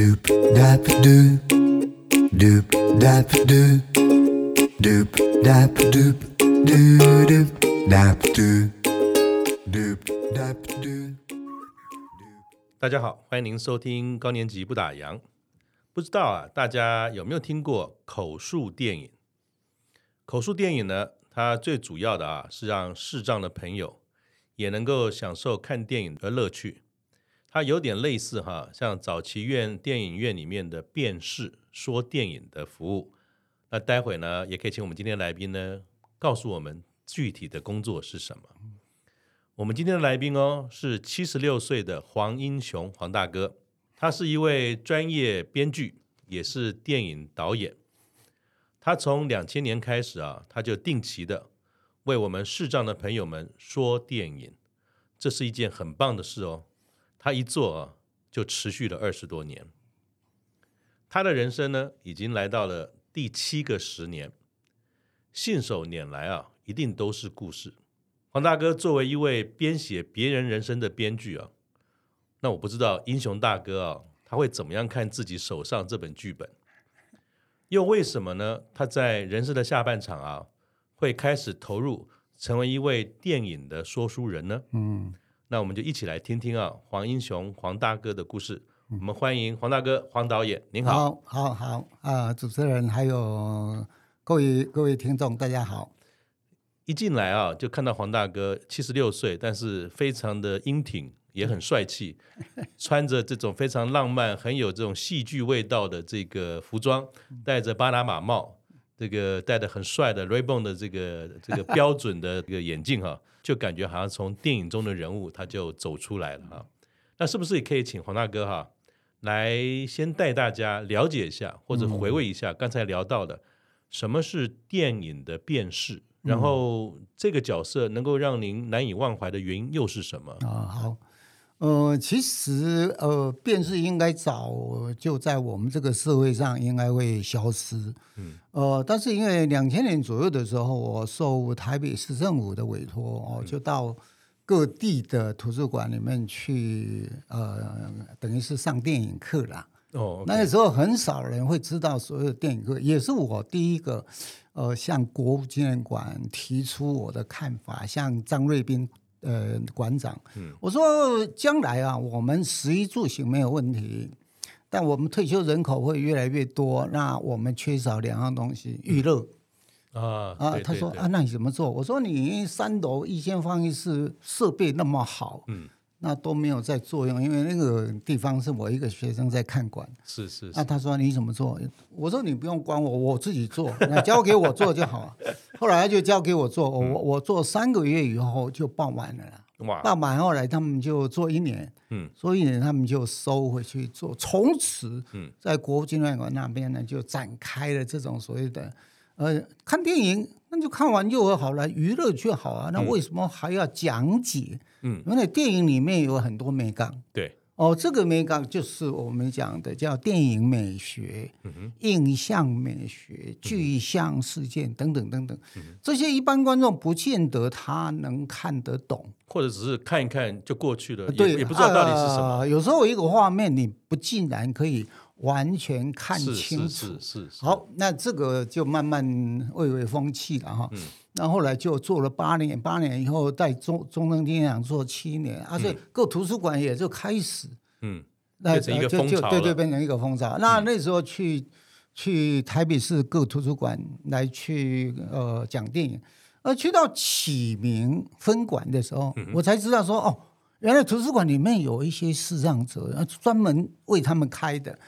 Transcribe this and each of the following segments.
Doop dap doop, doop dap doop, doop dap doop, doo doop dap doop, doop dap doop. 大家好，欢迎您收听高年级不打烊。不知道啊，大家有没有听过口述电影？口述电影呢，它最主要的啊，是让视障的朋友也能够享受看电影的乐趣。它有点类似哈，像早期院电影院里面的辩士说电影的服务。那待会呢，也可以请我们今天来宾呢，告诉我们具体的工作是什么。我们今天的来宾哦，是七十六岁的黄英雄黄大哥，他是一位专业编剧，也是电影导演。他从两千年开始啊，他就定期的为我们视障的朋友们说电影，这是一件很棒的事哦。他一做啊，就持续了二十多年。他的人生呢，已经来到了第七个十年，信手拈来啊，一定都是故事。黄大哥作为一位编写别人人生的编剧啊，那我不知道英雄大哥啊，他会怎么样看自己手上这本剧本？又为什么呢？他在人生的下半场啊，会开始投入成为一位电影的说书人呢？嗯。那我们就一起来听听啊，黄英雄黄大哥的故事。我们欢迎黄大哥黄导演，您好，好，好，好啊！主持人还有各位各位听众，大家好。一进来啊，就看到黄大哥七十六岁，但是非常的英挺，也很帅气，穿着这种非常浪漫、很有这种戏剧味道的这个服装，戴着巴拿马帽，这个戴的很帅的 Ray-Ban 的这个这个 标准的这个眼镜哈。就感觉好像从电影中的人物他就走出来了哈，那是不是也可以请黄大哥哈来先带大家了解一下，或者回味一下刚才聊到的什么是电影的辨识，然后这个角色能够让您难以忘怀的原因又是什么啊？好。呃，其实呃，辩士应该早就在我们这个社会上应该会消失。嗯。呃，但是因为两千年左右的时候，我受台北市政府的委托哦，就到各地的图书馆里面去，呃，等于是上电影课啦。哦。Okay. 那个时候很少人会知道所有的电影课，也是我第一个呃向国务纪念馆提出我的看法，向张瑞斌。呃，馆长，嗯、我说将来啊，我们食衣住行没有问题，但我们退休人口会越来越多，那我们缺少两样东西，娱乐、嗯、啊啊，他说啊，那你怎么做？我说你三楼一间放映室设备那么好，嗯。那都没有在作用，因为那个地方是我一个学生在看管。是是，是。那他说你怎么做？我说你不用管我，我自己做，那交给我做就好了。后来他就交给我做，我我做三个月以后就办完了。哇！办完后来他们就做一年，嗯，做一年他们就收回去做。从此嗯，在国务纪念馆那边呢，就展开了这种所谓的呃看电影。那就看完就好了，娱乐就好啊。那为什么还要讲解？嗯，因为电影里面有很多美感。对，哦，这个美感就是我们讲的叫电影美学、印象美学、具象事件等等等等。嗯、这些一般观众不见得他能看得懂，或者只是看一看就过去了，对，也不知道到底是什么。呃、有时候一个画面你不尽然可以。完全看清楚，是是是是。好，那这个就慢慢蔚为风气了哈。嗯。那后来就做了八年，八年以后在中中正纪念堂做七年，啊，所以各图书馆也就开始，嗯，那成一个风潮。对对，变成一个风潮。那那时候去去台北市各图书馆来去呃讲电影，而去到启明分馆的时候，我才知道说哦，原来图书馆里面有一些视障者，专门为他们开的。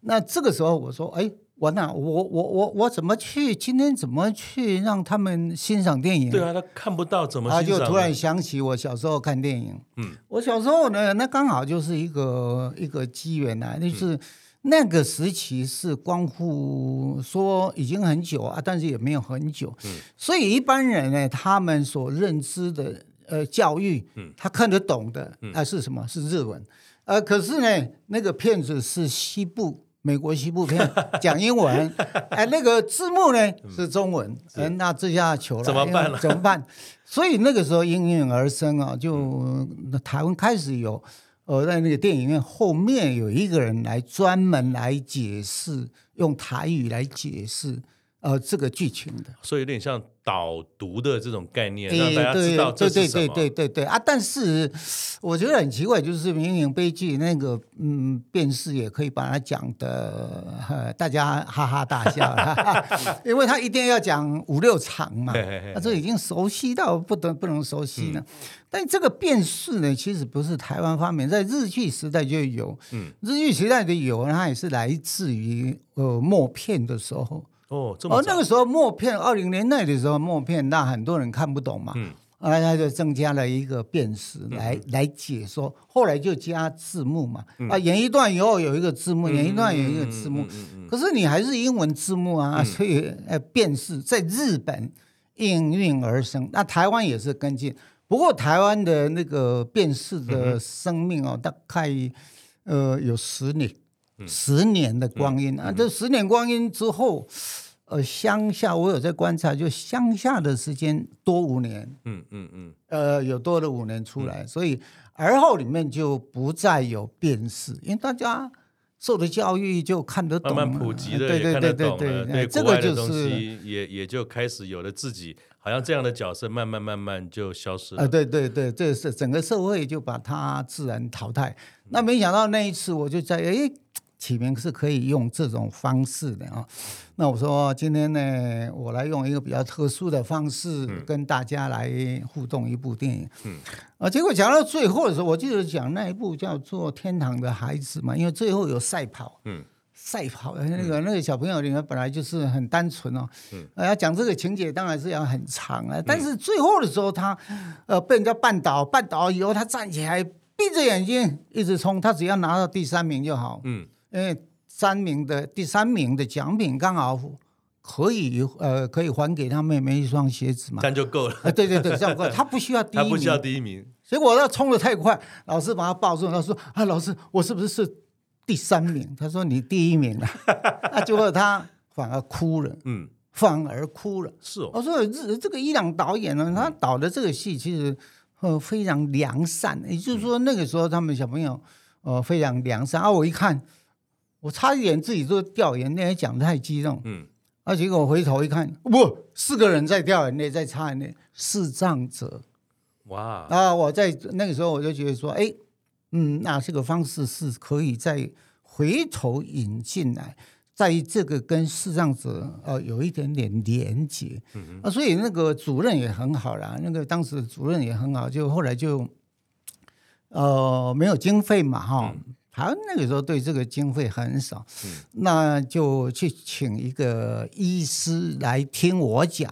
那这个时候我说，哎，完了，我我我我怎么去？今天怎么去让他们欣赏电影？对啊，他看不到怎么欣赏？他就突然想起我小时候看电影。嗯，我小时候呢，那刚好就是一个一个机缘啊，就是那个时期是光复说已经很久啊，但是也没有很久。嗯，所以一般人呢，他们所认知的呃教育，嗯，他看得懂的，啊是什么？是日文。呃，可是呢，那个片子是西部。美国西部片 讲英文，哎，那个字幕呢是中文，嗯，那这下糗了，怎么办？怎么办？所以那个时候应运而生啊，就台湾开始有呃，在那个电影院后面有一个人来专门来解释，用台语来解释。呃，这个剧情的，所以有点像导读的这种概念，让大家知道这是什么。对对对对对对啊！但是我觉得很奇怪，就是民营悲剧那个，嗯，电视也可以把它讲的，大家哈哈大笑，因为他一定要讲五六场嘛，啊，这已经熟悉到不得不能熟悉了。嗯、但这个变式呢，其实不是台湾发明，在日剧时代就有，嗯，日剧时代的有，它也是来自于呃默片的时候。哦，这么哦，那个时候默片，二零年代的时候默片，那很多人看不懂嘛，嗯，啊，他就增加了一个辨识来、嗯、来解说，后来就加字幕嘛，嗯、啊，演一段以后有一个字幕，嗯、演一段有一个字幕，可是你还是英文字幕啊，嗯、所以呃，辨识在日本应运而生，那台湾也是跟进，不过台湾的那个辨识的生命哦，大概呃有十年。十年的光阴、嗯、啊！这十年光阴之后，呃，乡下我有在观察，就乡下的时间多五年，嗯嗯嗯，呃，有多了五年出来，嗯、所以而后里面就不再有辨识，因为大家受的教育就看得懂，慢慢普及的也看得懂了，对这个就是也也就开始有了自己，好像这样的角色慢慢慢慢就消失了。对对对，这是整个社会就把它自然淘汰。嗯、那没想到那一次我就在哎。起名是可以用这种方式的啊，那我说今天呢，我来用一个比较特殊的方式跟大家来互动一部电影。嗯，啊，结果讲到最后的时候，我记得讲那一部叫做《天堂的孩子》嘛，因为最后有赛跑，嗯，赛跑的那个那个小朋友里面本来就是很单纯哦，嗯，要讲这个情节当然是要很长啊，但是最后的时候他呃被人家绊倒，绊倒以后他站起来，闭着眼睛一直冲，他只要拿到第三名就好，嗯。因为三名的第三名的奖品刚好可以呃可以还给他妹妹一双鞋子嘛，这样就够了。啊，对对对，这样够了。他不需要第一名，他不需要第一名。结果他冲的太快，老师把他抱住，他说：“啊，老师，我是不是是第三名？”他说：“你第一名了。” 那结果他反而哭了，嗯，反而哭了。是哦。我说这这个伊朗导演呢，他导的这个戏其实呃非常良善，也就是说那个时候他们小朋友呃非常良善啊。我一看。我差一点自己都掉眼泪，讲得太激动。嗯，啊，结果我回头一看，不，四个人在掉眼泪，在擦眼泪，视障者。哇！啊，我在那个时候我就觉得说，哎，嗯，那这个方式是可以再回头引进来，在这个跟视障者呃有一点点连接。啊，所以那个主任也很好啦，那个当时的主任也很好，就后来就呃没有经费嘛，哈。嗯他那个时候对这个经费很少，嗯、那就去请一个医师来听我讲。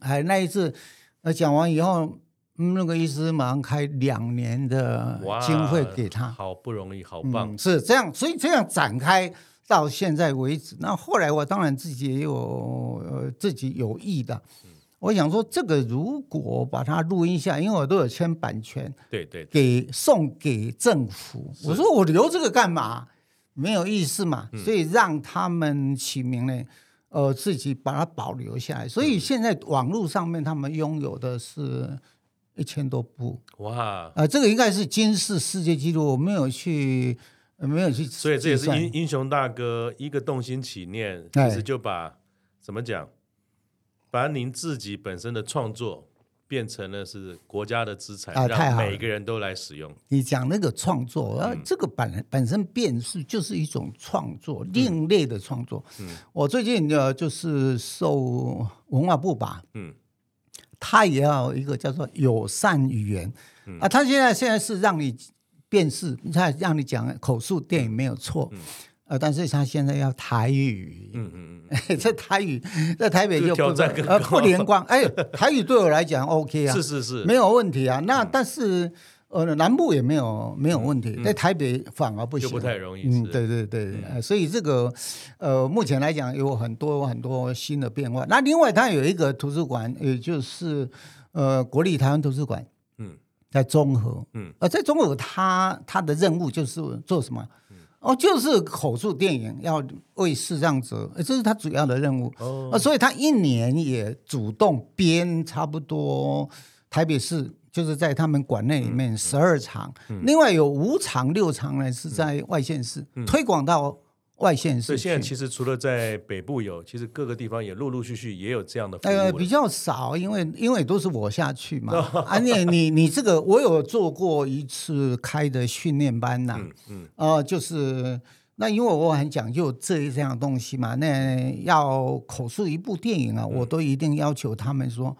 哎、嗯，那一次，呃，讲完以后，那个医师马上开两年的经费给他。好不容易，好棒，嗯，是这样，所以这样展开到现在为止。那后来我当然自己也有呃自己有意的。我想说，这个如果把它录音下，因为我都有签版权，对对，给送给政府。我说我留这个干嘛？没有意思嘛。所以让他们起名呢，呃，自己把它保留下来。所以现在网络上面他们拥有的是一千多部。哇！呃，这个应该是金氏世界纪录，我没有去，没有去。所以这也是英英雄大哥一个动心起念，其实就把怎么讲？把您自己本身的创作变成了是国家的资产，啊、让每个人都来使用。你讲那个创作，啊，这个本本身变是就是一种创作，嗯、另类的创作。嗯，我最近呢就是受文化部吧，嗯，他也要一个叫做友善语言，嗯、啊，他现在现在是让你辨识，他让你讲口述电影没有错。嗯呃，但是他现在要台语，嗯嗯 嗯，这台语在台北就不呃不连贯，哎，台语对我来讲 OK 啊，是是是，没有问题啊。那但是呃南部也没有没有问题，在台北反而不行，不太容易。嗯，对对对，所以这个呃目前来讲有很多很多新的变化。那另外它有一个图书馆，也就是呃国立台湾图书馆，嗯，在中和，嗯，呃在中和，它它的任务就是做什么？哦，就是口述电影要为视障者，这是他主要的任务。哦，所以他一年也主动编差不多台北市就是在他们馆内里面十二场，嗯、另外有五场六场呢是在外县市、嗯、推广到外县市。所以现在其实除了在北部有，其实各个地方也陆陆续续也有这样的服务。呃，比较少，因为因为都是我下去嘛。啊，你你你这个我有做过一次开的训练班呐、啊，嗯嗯，呃，就是那因为我很讲究这这样东西嘛，那要口述一部电影啊，嗯、我都一定要求他们说。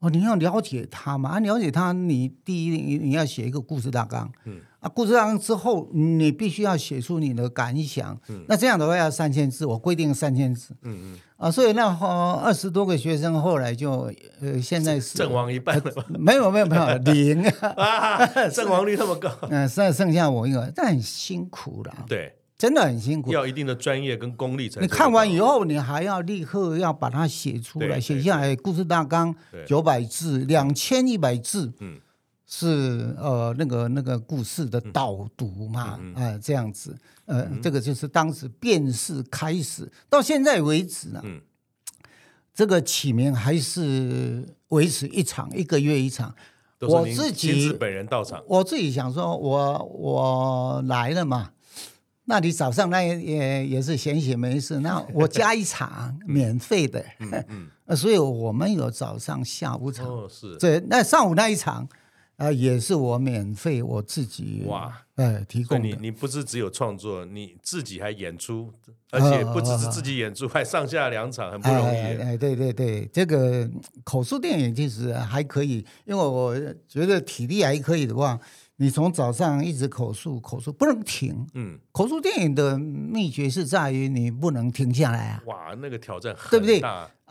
哦，你要了解他嘛？啊，了解他，你第一你你要写一个故事大纲，嗯，啊，故事大纲之后，你必须要写出你的感想，嗯，那这样的话要三千字，我规定三千字，嗯嗯，啊，所以那二十多个学生后来就呃，现在是阵亡一半了吧？没有没有没有零 啊，阵亡率那么高，嗯，剩剩下我一个，但很辛苦了，对。真的很辛苦，要一定的专业跟功力才。你看完以后，你还要立刻要把它写出来，写下来。故事大纲九百字，两千一百字，嗯，是呃那个那个故事的导读嘛，呃、这样子，呃，嗯、这个就是当时辩士开始到现在为止呢，嗯、这个起名还是维持一场一个月一场。我自己本人到场，我自己想说，我我来了嘛。那你早上那也也是闲闲没事，那我加一场 免费的，嗯嗯、所以我们有早上下午场，哦、是，对，那上午那一场，呃，也是我免费我自己哇，哎，提供。你你不是只有创作，你自己还演出，而且不只是自己演出，哦、还上下两场，很不容易。哎，哎，对对对，这个口述电影其实还可以，因为我觉得体力还可以的话。你从早上一直口述口述不能停，嗯，口述电影的秘诀是在于你不能停下来啊。哇，那个挑战很大，对不对？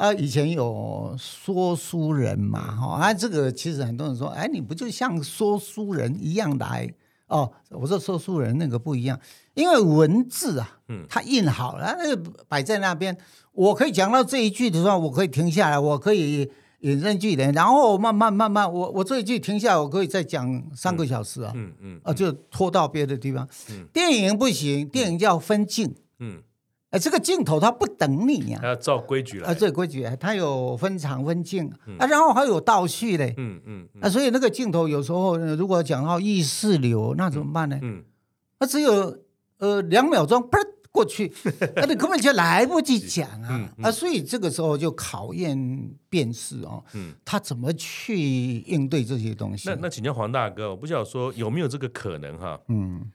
啊，以前有说书人嘛，哈、嗯、啊，这个其实很多人说，哎，你不就像说书人一样来？哦，我说说书人那个不一样，因为文字啊，嗯，它印好了，那个摆在那边，我可以讲到这一句的时候，我可以停下来，我可以。引证据的，然后慢慢慢慢，我我这一句停下来，我可以再讲三个小时啊，嗯嗯，嗯啊，就拖到别的地方。嗯，电影不行，电影叫分镜，嗯，哎，这个镜头它不等你呀，要照规矩来啊，这规矩，它有分场分镜啊，然后还有倒叙嘞，嗯嗯，啊，所以那个镜头有时候如果讲到意识流，那怎么办呢？嗯，它只有呃两秒钟，不是。过去，那你根本就来不及讲啊！啊，所以这个时候就考验辩士哦，嗯、他怎么去应对这些东西？那那请教黄大哥，我不晓得说有没有这个可能哈？嗯，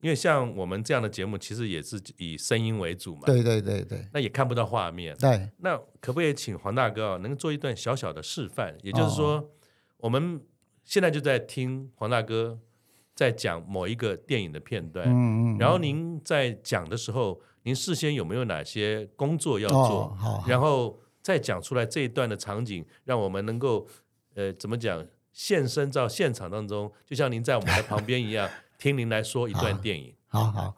因为像我们这样的节目，其实也是以声音为主嘛。对对对对，那也看不到画面。对，那可不可以请黄大哥啊能做一段小小的示范？也就是说，哦、我们现在就在听黄大哥。在讲某一个电影的片段，嗯嗯嗯、然后您在讲的时候，您事先有没有哪些工作要做？哦、然后再讲出来这一段的场景，让我们能够呃怎么讲现身到现场当中，就像您在我们的旁边一样，听您来说一段电影。好好。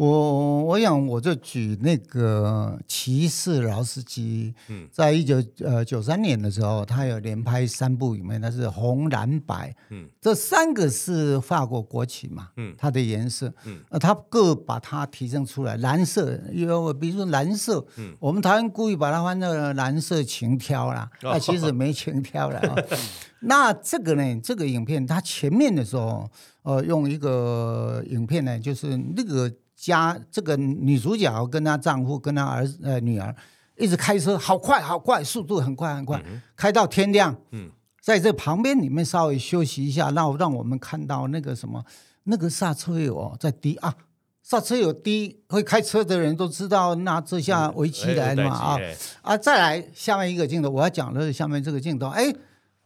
好我我想我就举那个骑士劳斯基，在一九呃九三年的时候，他有连拍三部影片，它是红蓝白，嗯，这三个是法国国旗嘛，嗯，它的颜色，嗯，呃，他各把它提升出来，蓝色，因为我比如说蓝色，嗯，我们台湾故意把它换成蓝色情挑啦，那其实没情挑了啊。那这个呢，这个影片它前面的时候，呃，用一个影片呢，就是那个。家这个女主角跟她丈夫跟她儿呃女儿一直开车，好快好快，速度很快很快，嗯、开到天亮。嗯，在这旁边你们稍微休息一下，让让我们看到那个什么，那个刹车油在滴啊，刹车油滴，会开车的人都知道，那这下危机来了嘛啊啊！再来下面一个镜头，我要讲的是下面这个镜头，哎。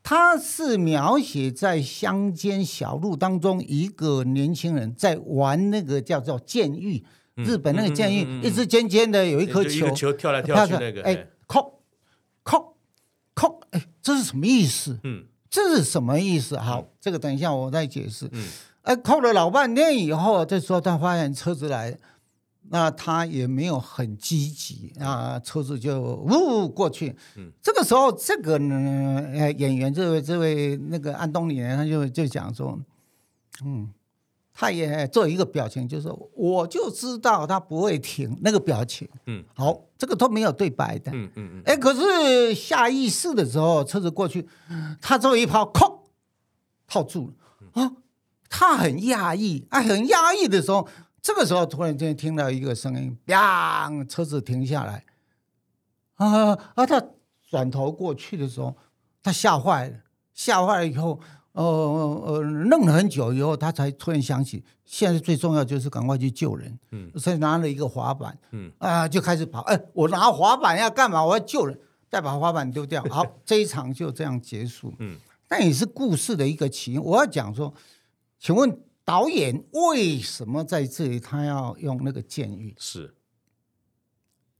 他是描写在乡间小路当中，一个年轻人在玩那个叫做剑玉，日本那个剑玉，一支尖尖的，有一颗球，球跳来跳去那个，哎，扣扣扣，哎，这是什么意思？嗯，这是什么意思？好，这个等一下我再解释。嗯，哎，扣了老半天以后，这时候他发现车子来。那他也没有很积极啊，车子就呜过去。嗯，这个时候，这个呢，呃，演员这位这位那个安东尼，他就就讲说，嗯，他也做一个表情，就是说我就知道他不会停那个表情。嗯，好，这个都没有对白的。嗯嗯嗯。哎，可是下意识的时候，车子过去，他这一抛，靠，套住了啊！他很讶异，啊，很讶异的时候，这个时候突然间听到一个声音，砰！车子停下来，啊啊！他转头过去的时候，他吓坏了，吓坏了以后，呃呃，愣了很久以后，他才突然想起，现在最重要就是赶快去救人，嗯，所以拿了一个滑板，嗯啊，就开始跑，哎，我拿滑板要干嘛？我要救人，再把滑板丢掉，好，这一场就这样结束，嗯。那也是故事的一个起因。我要讲说，请问导演为什么在这里他要用那个监狱？是，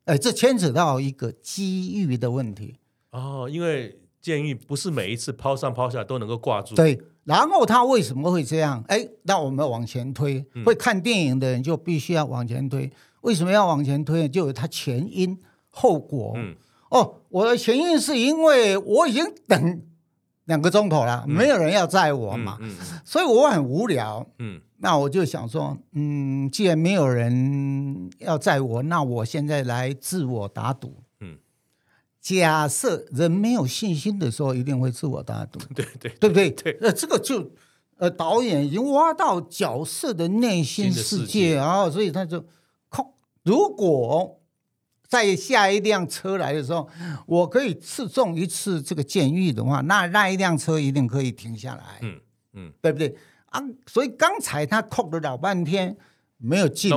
哎，这牵扯到一个机遇的问题。哦，因为监狱不是每一次抛上抛下都能够挂住。对，然后他为什么会这样？哎，那我们往前推，嗯、会看电影的人就必须要往前推。为什么要往前推？就有它前因后果。嗯，哦，我的前因是因为我已经等。两个钟头了，没有人要载我嘛，所以我很无聊。嗯，那我就想说，嗯，既然没有人要载我，那我现在来自我打赌。嗯，假设人没有信心的时候，一定会自我打赌。对对，对不对？对，呃，这个就呃，导演已经挖到角色的内心世界啊，所以他就靠，如果。在下一辆车来的时候，我可以刺中一次这个监狱的话，那那一辆车一定可以停下来，嗯嗯，对不对？啊？所以刚才他扣了老半天没有进嘛，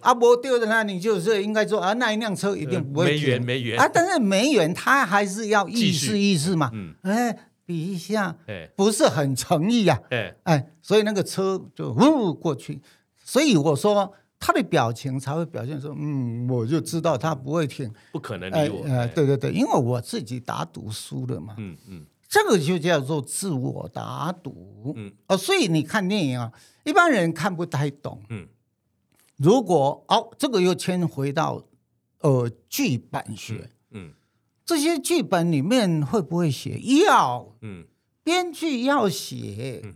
啊，没丢的那你就是应该说啊，那一辆车一定不会停，没缘没缘。啊，但是没缘，他还是要意思意思嘛，嗯，哎，比一下，哎，不是很诚意啊，哎。哎，所以那个车就呜过去，所以我说。他的表情才会表现出，嗯，我就知道他不会听，不可能理我。呃，对对对，因为我自己打赌输了嘛。嗯嗯，这个就叫做自我打赌。嗯，哦，所以你看电影啊，一般人看不太懂。嗯，如果哦，这个又牵回到呃剧本学。嗯，这些剧本里面会不会写要？嗯，编剧要写。嗯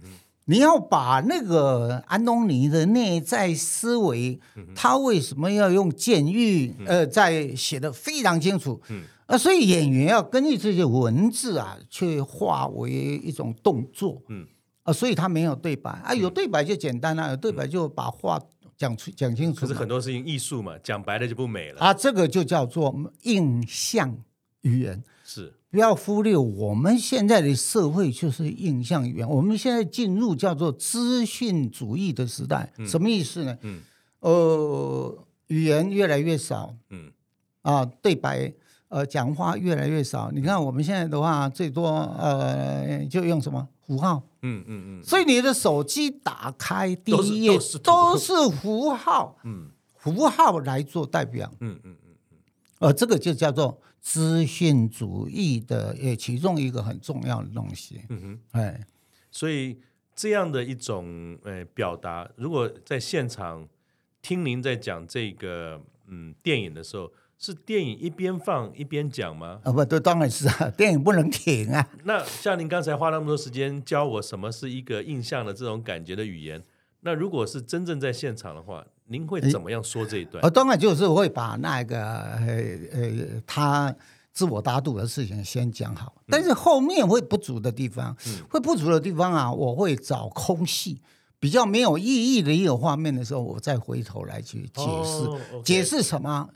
你要把那个安东尼的内在思维，他为什么要用监狱？呃，在写的非常清楚。嗯，啊，所以演员要根据这些文字啊，去化为一种动作。嗯，啊，所以他没有对白啊，有对白就简单了，有对白就把话讲出讲清楚。可是很多事情艺术嘛，讲白了就不美了啊。这个就叫做印象语言。是。不要忽略，我们现在的社会就是印象语言。我们现在进入叫做资讯主义的时代，嗯、什么意思呢？嗯，呃，语言越来越少，嗯，啊，对白，呃，讲话越来越少。你看我们现在的话，最多呃，就用什么符号？嗯嗯嗯。所以你的手机打开第一页都是符号，嗯，符号来做代表。嗯嗯。呃，这个就叫做。资讯主义的也其中一个很重要的东西，嗯哼，哎，所以这样的一种呃表达，如果在现场听您在讲这个嗯电影的时候，是电影一边放一边讲吗？啊，不，这当然是啊，电影不能停啊。那像您刚才花那么多时间教我什么是一个印象的这种感觉的语言，那如果是真正在现场的话。您会怎么样说这一段？呃，当然就是会把那个呃呃他自我打赌的事情先讲好，但是后面会不足的地方，嗯、会不足的地方啊，我会找空隙，比较没有意义的一个画面的时候，我再回头来去解释，解释什么？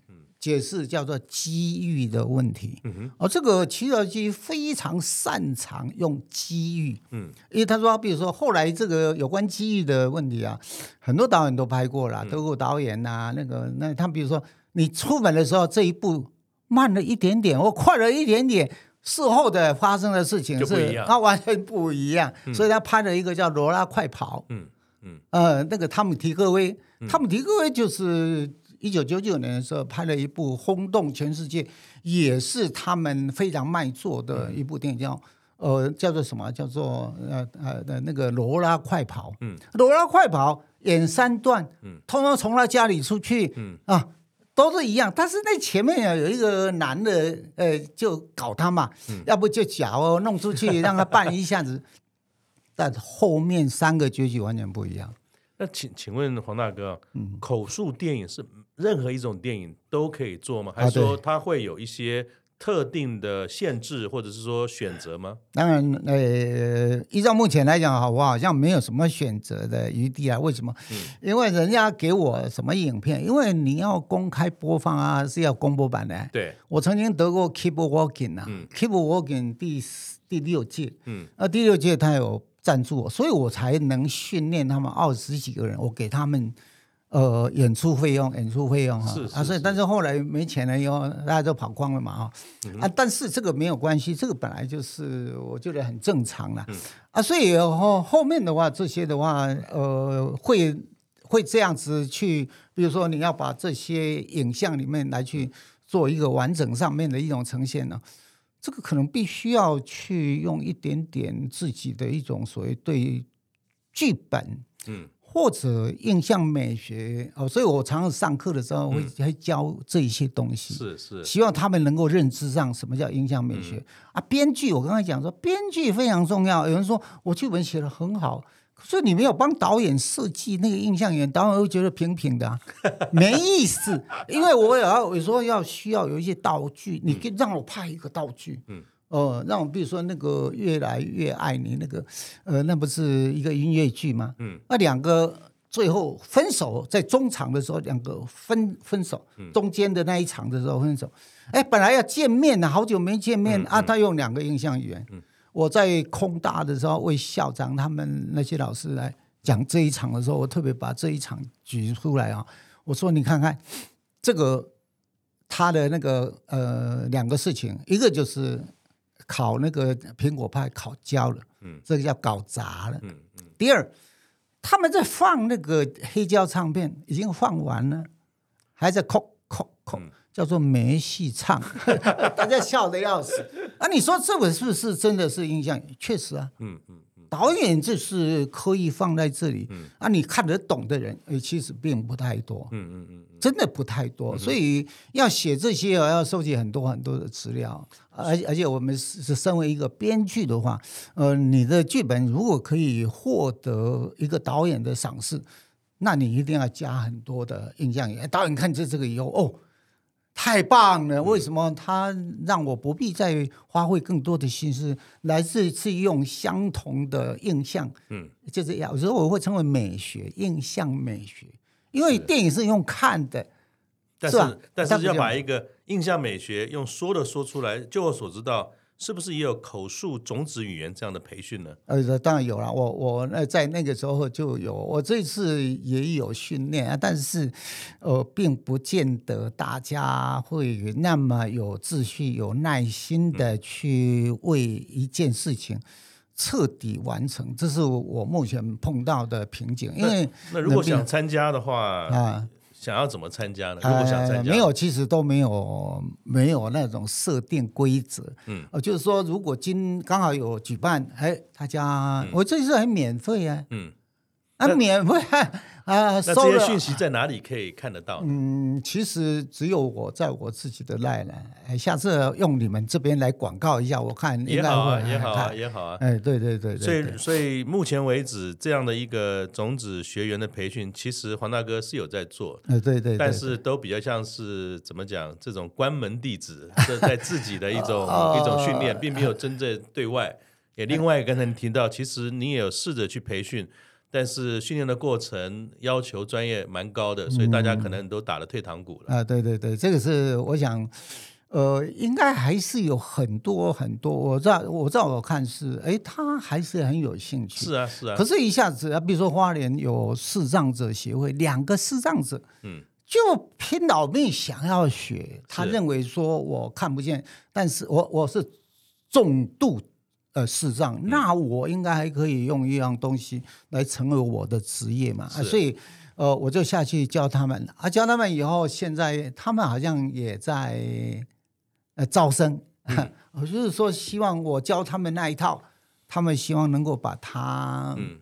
解释叫做机遇的问题，嗯哼，哦，这个齐尔基非常擅长用机遇，嗯，因为他说，比如说后来这个有关机遇的问题啊，很多导演都拍过了，德国导演呐、啊，那个那他比如说你出门的时候这一步慢了一点点或快了一点点，事后的发生的事情是他完全不一样，所以他拍了一个叫《罗拉快跑》，嗯嗯，呃，那个汤姆提克威，汤姆提克威就是。一九九九年的时候，拍了一部轰动全世界，也是他们非常卖座的一部电影，叫呃叫做什么？叫做呃呃的那个《罗拉快跑》。嗯，《罗拉快跑》演三段，嗯，通通从他家里出去，嗯啊，都是一样。但是那前面啊有一个男的，呃，就搞他嘛，嗯、要不就假哦弄出去让他扮一下子，但后面三个结局完全不一样。那请请问黄大哥，嗯，口述电影是？任何一种电影都可以做吗？还是说它会有一些特定的限制或者是说选择吗？当然，呃，依照目前来讲，哈，我好像没有什么选择的余地啊。为什么？嗯、因为人家给我什么影片，因为你要公开播放啊，是要公播版的。对，我曾经得过 Keep Walking 啊、嗯、，Keep Walking 第第六届，嗯，那，第六届他有赞助我，所以我才能训练他们二十几个人，我给他们。呃，演出费用，演出费用哈，啊，所以但是后来没钱了以后，大家都跑光了嘛，啊，但是这个没有关系，这个本来就是我觉得很正常了，嗯、啊，所以后后面的话，这些的话，呃，会会这样子去，比如说你要把这些影像里面来去做一个完整上面的一种呈现呢，这个可能必须要去用一点点自己的一种所谓对剧本，嗯。或者印象美学哦，所以我常常上课的时候会会教这一些东西，是是，希望他们能够认知上什么叫印象美学啊。编剧，我刚才讲说，编剧非常重要。有人说我剧本写的很好，可是你没有帮导演设计那个印象演，导演会觉得平平的，没意思。因为我也要有时候要需要有一些道具，你可以让我拍一个道具，嗯。哦，让我比如说那个越来越爱你那个，呃，那不是一个音乐剧吗？嗯，那两个最后分手，在中场的时候，两个分分手，中间的那一场的时候分手。哎，本来要见面呢，好久没见面啊，他用两个印象语言。我在空大的时候为校长他们那些老师来讲这一场的时候，我特别把这一场举出来啊。我说你看看这个他的那个呃两个事情，一个就是。烤那个苹果派烤焦了，嗯，这个叫搞砸了。嗯嗯。第二，他们在放那个黑胶唱片，已经放完了，还在扣扣扣，叫做没戏唱，大家笑的要死。啊，你说这个是不是真的是印象？确实啊。嗯嗯。导演就是刻意放在这里，嗯、啊，你看得懂的人，其实并不太多，嗯嗯嗯，真的不太多，嗯、所以要写这些，要收集很多很多的资料，而而且我们是身为一个编剧的话，呃，你的剧本如果可以获得一个导演的赏识，那你一定要加很多的印象，导演看这这个以后，哦。太棒了！为什么他让我不必再花费更多的心思来这次用相同的印象？嗯，就是有时候我会称为美学，印象美学，因为电影是用看的，是，是吧？但是要把一个印象美学用说的说出来，就我所知道。是不是也有口述种子语言这样的培训呢？呃，当然有了。我我那在那个时候就有，我这次也有训练啊。但是，呃，并不见得大家会那么有秩序、有耐心的去为一件事情彻底完成。这是我目前碰到的瓶颈。因为那，那如果想参加的话啊。想要怎么参加呢？如果想参加，呃，没有，其实都没有，没有那种设定规则。嗯，呃，就是说，如果今刚好有举办，哎，大家，嗯，我这次还免费啊。嗯。啊，免费啊！那这些讯息在哪里可以看得到？嗯，其实只有我在我自己的 line 了。下次用你们这边来广告一下，我看也好啊也好啊，也好啊。哎，对对对对。所以，所以目前为止，这样的一个种子学员的培训，其实黄大哥是有在做。哎，对对。但是都比较像是怎么讲？这种关门弟子，这在自己的一种 一种训练，并没有真正对外。也另外刚才你提到，其实你也有试着去培训。但是训练的过程要求专业蛮高的，所以大家可能都打了退堂鼓了。啊，对对对，这个是我想，呃，应该还是有很多很多。我知道，我知道，我看是，哎，他还是很有兴趣。是啊，是啊。可是，一下子啊，比如说花莲有视障者协会，两个视障者，嗯，就拼老命想要学。他认为说我看不见，但是我我是重度。呃，视障，那我应该还可以用一样东西来成为我的职业嘛？啊，所以，呃，我就下去教他们啊，教他们以后，现在他们好像也在呃招生，嗯、我就是说，希望我教他们那一套，他们希望能够把它，嗯，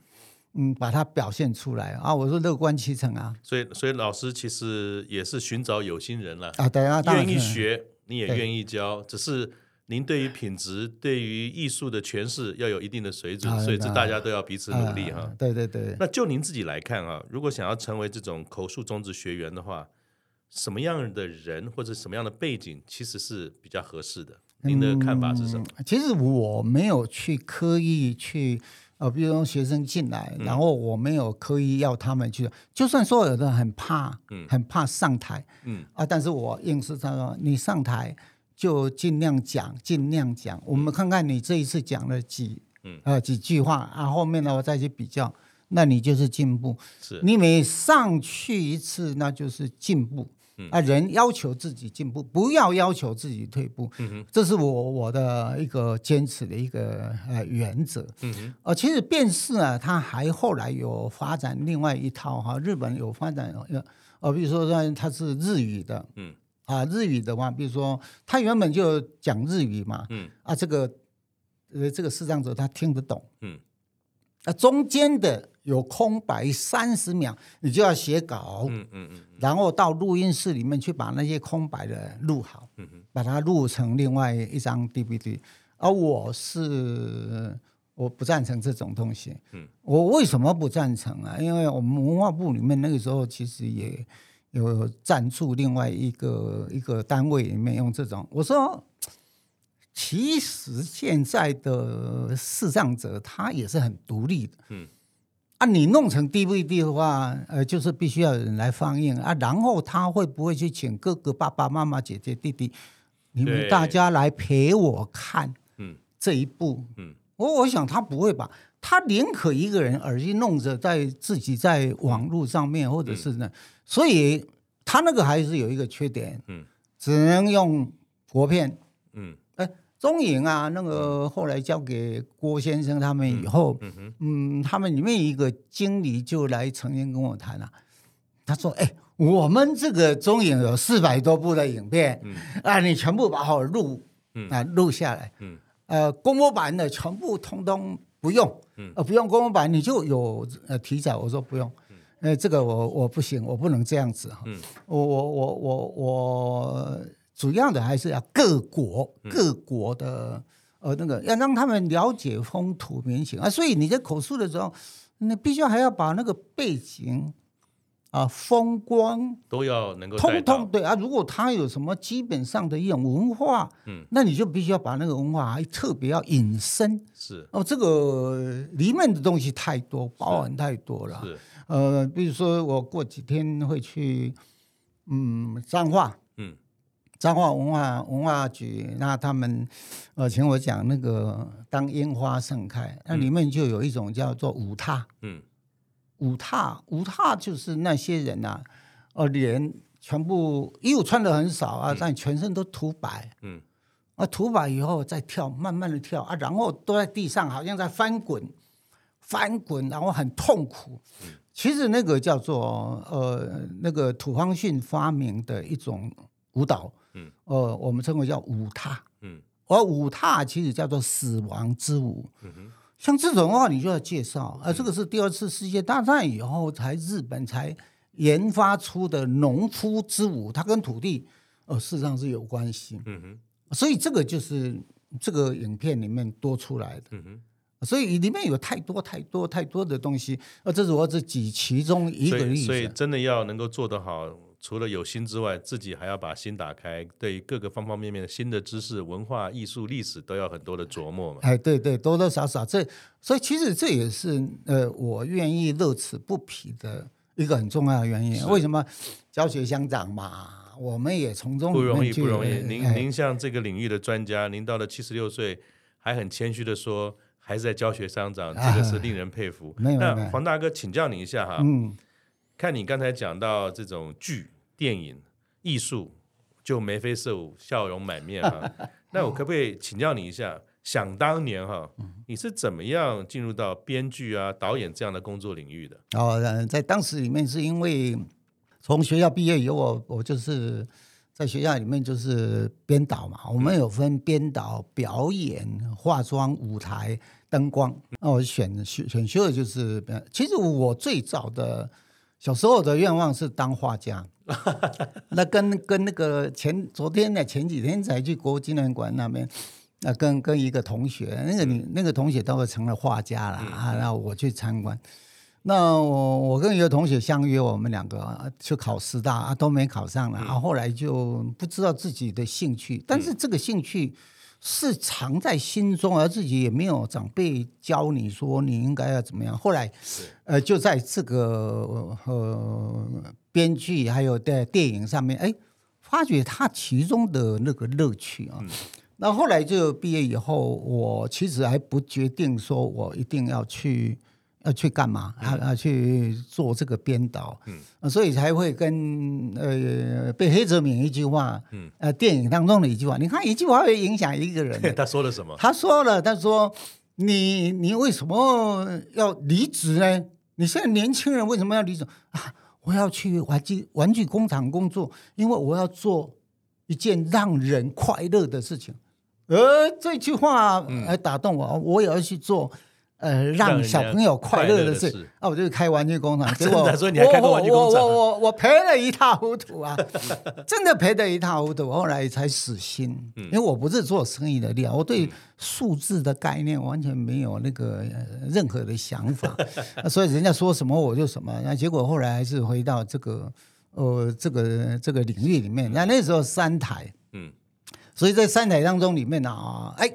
嗯，把它表现出来啊。我说乐观其成啊。所以，所以老师其实也是寻找有心人了啊，对啊，愿意学，你也愿意教，只是。您对于品质、对于艺术的诠释要有一定的水准，所以这大家都要彼此努力哈。对对对。那就您自己来看啊，如果想要成为这种口述中职学员的话，什么样的人或者什么样的背景其实是比较合适的？您的看法是什么？嗯、其实我没有去刻意去。呃，比如说学生进来，然后我没有刻意要他们去，嗯、就算说有的很怕，嗯，很怕上台，嗯啊，但是我硬是他说你上台就尽量讲，尽量讲，我们看看你这一次讲了几，嗯。呃几句话，啊后面呢我再去比较，那你就是进步，是。你每上去一次，那就是进步。啊，人要求自己进步，不要要求自己退步，嗯、哼。这是我我的一个坚持的一个呃原则。嗯哼，呃，其实变式啊，它还后来有发展另外一套哈，日本有发展比如说说他是日语的，嗯，啊，日语的话，比如说他原本就讲日语嘛，嗯，啊，这个呃这个视障者他听得懂，嗯，啊，中间的。有空白三十秒，你就要写稿，嗯嗯嗯，然后到录音室里面去把那些空白的录好，嗯哼，把它录成另外一张 DVD。而我是我不赞成这种东西，嗯，我为什么不赞成啊？因为我们文化部里面那个时候其实也有赞助另外一个一个单位里面用这种，我说其实现在的视障者他也是很独立的，嗯。啊，你弄成 DVD 的话，呃，就是必须要有人来放映啊，然后他会不会去请哥哥、爸爸妈妈、姐姐、弟弟，你们大家来陪我看，嗯，这一部，嗯，我我想他不会吧，他宁可一个人耳机弄着，在自己在网络上面，或者是呢，所以他那个还是有一个缺点，嗯，只能用国片，嗯。哎中影啊，那个后来交给郭先生他们以后，嗯，嗯，嗯，他们里面一个经理就来曾经跟我谈了，他说：“哎，我们这个中影有四百多部的影片，嗯、啊，你全部把好录，啊，录下来，嗯，呃，公模版的全部通通不用，嗯，呃，不用公模版，你就有呃题材。”我说不用，呃，这个我我不行，我不能这样子哈，嗯，我我我我我。主要的还是要各国各国的呃那个要让他们了解风土民情啊，所以你在口述的时候，你必须还要把那个背景啊风光都要能够通通对啊。如果他有什么基本上的一种文化，嗯，那你就必须要把那个文化还特别要引申。是。哦，这个里面的东西太多，包含太多了。是呃，比如说我过几天会去嗯彰化。彰化文化文化局，那他们呃请我讲那个当樱花盛开，那里面就有一种叫做舞踏，嗯，舞踏舞踏就是那些人呐、啊，呃脸全部衣服穿的很少啊，但全身都涂白，嗯，啊涂白以后再跳，慢慢的跳啊，然后都在地上好像在翻滚，翻滚，然后很痛苦。其实那个叫做呃那个土方巽发明的一种舞蹈。嗯，呃，我们称为叫舞踏，嗯，而舞踏其实叫做死亡之舞，嗯哼，像这种的话，你就要介绍，呃，这个是第二次世界大战以后才日本才研发出的农夫之舞，它跟土地，呃，事实上是有关系，嗯哼，所以这个就是这个影片里面多出来的，嗯哼，所以里面有太多太多太多的东西，呃，这是我只举其中一个例子，所以真的要能够做得好。除了有心之外，自己还要把心打开，对各个方方面面的新的知识、文化、艺术、历史都要很多的琢磨嘛。哎，对对，多多少少这，所以其实这也是呃，我愿意乐此不疲的一个很重要的原因。为什么教学相长嘛？我们也从中不容易，不容易。您您像这个领域的专家，您到了七十六岁还很谦虚的说，还是在教学相长，这个是令人佩服。没有、啊，那黄大哥请教你一下哈，嗯，看你刚才讲到这种剧。电影艺术就眉飞色舞、笑容满面哈。那我可不可以请教你一下？想当年哈，你是怎么样进入到编剧啊、导演这样的工作领域的？哦，在当时里面是因为从学校毕业以后，我我就是在学校里面就是编导嘛。我们有分编导、表演、化妆、舞台、灯光。那我选选选修的就是，其实我最早的小时候的愿望是当画家。那跟跟那个前昨天呢，前几天才去国父纪念馆那边，那跟跟一个同学，那个女那个同学都会成了画家了啊，然后我去参观，那我我跟一个同学相约，我们两个去考师大啊，都没考上了，然后、嗯啊、后来就不知道自己的兴趣，但是这个兴趣是藏在心中，而自己也没有长辈教你说你应该要怎么样。后来，呃，就在这个呃编剧还有在电影上面，哎，发觉他其中的那个乐趣啊。嗯、那后来就毕业以后，我其实还不决定说我一定要去。要去干嘛？啊啊！去做这个编导，嗯，所以才会跟呃被黑泽明一句话，嗯，呃，电影当中的一句话，你看一句话会影响一个人。他说了什么？他说了，他说你你为什么要离职呢？你现在年轻人为什么要离职啊？我要去玩具玩具工厂工作，因为我要做一件让人快乐的事情。呃，这句话来打动我，我也要去做。呃，让小朋友快乐的事啊，我就是开玩具工厂，结果所以你还开过玩具工厂？我我我我赔了一塌糊涂啊，真的赔得一塌糊涂。后来才死心，因为我不是做生意的料，我对数字的概念完全没有那个任何的想法，所以人家说什么我就什么。那结果后来还是回到这个呃这个这个领域里面。那那时候三台，嗯，所以在三台当中里面呢啊，哎。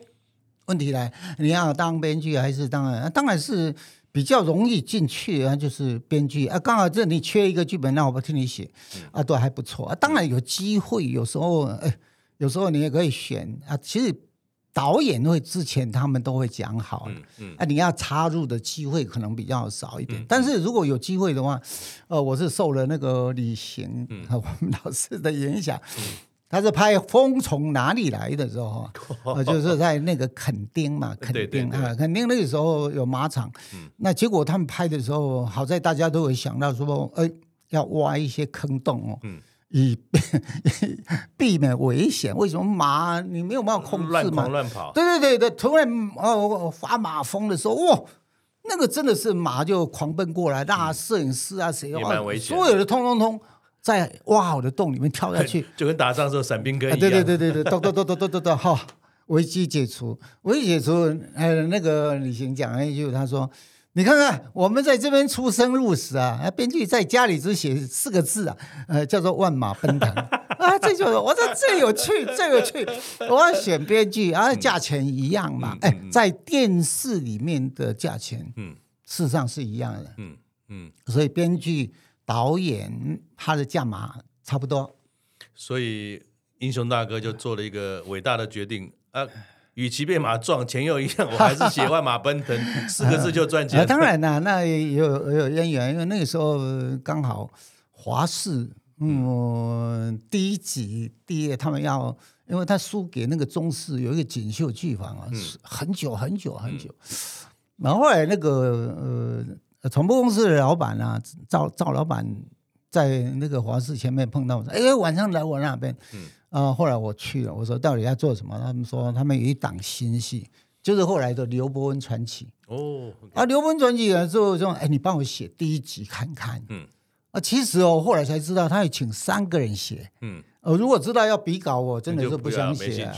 问题来，你要当编剧还是当然？当然是比较容易进去啊，就是编剧啊。刚好这你缺一个剧本，那我不替你写啊，都还不错啊。当然有机会，有时候哎，有时候你也可以选啊。其实导演会之前他们都会讲好，嗯嗯，啊，你要插入的机会可能比较少一点。但是如果有机会的话，呃，我是受了那个李行和 我们老师的影响。他是拍《风从哪里来的》时候，呃，就是在那个垦丁嘛，垦丁啊，垦丁那个时候有马场。那结果他们拍的时候，好在大家都有想到说，哎，要挖一些坑洞哦，以 避免危险。为什么马你没有办法控制嘛？乱跑。对对对对，突然哦发马疯的时候，哇，那个真的是马就狂奔过来，那摄影师啊谁啊，所有的通通通。在挖好的洞里面跳下去，就跟打仗时候伞兵哥一样。对对对对对，咚咚咚咚咚咚咚，好，危机解除，危机解除。呃，那个李行讲了一句，他说：“你看看，我们在这边出生入死啊，编剧在家里只写四个字啊，呃，叫做万马奔腾 啊。”这就是我说最有趣，最有趣。我要选编剧，啊，价钱一样嘛。哎，在电视里面的价钱，嗯，事实上是一样的。嗯嗯，所以编剧。导演他的价码差不多，所以英雄大哥就做了一个伟大的决定啊！与其被马撞，钱又一样，我还是写万马奔腾 四个字就赚钱。当然啦，那也有有渊源，因为那个时候刚好华视嗯第一集第一他们要，因为他输给那个中视有一个锦绣剧坊啊，很久很久很久，然后后来那个呃。传播公司的老板啊，赵赵老板在那个华视前面碰到我说：“哎，晚上来我那边。”嗯，啊，后来我去了，我说到底要做什么？他们说他们有一档新戏，就是后来的《刘伯温传奇》哦。啊，《刘伯温传奇》之后说：“哎，你帮我写第一集看看。”嗯，啊，其实哦，后来才知道他要请三个人写。嗯，呃，如果知道要比稿，我真的是不想写啊。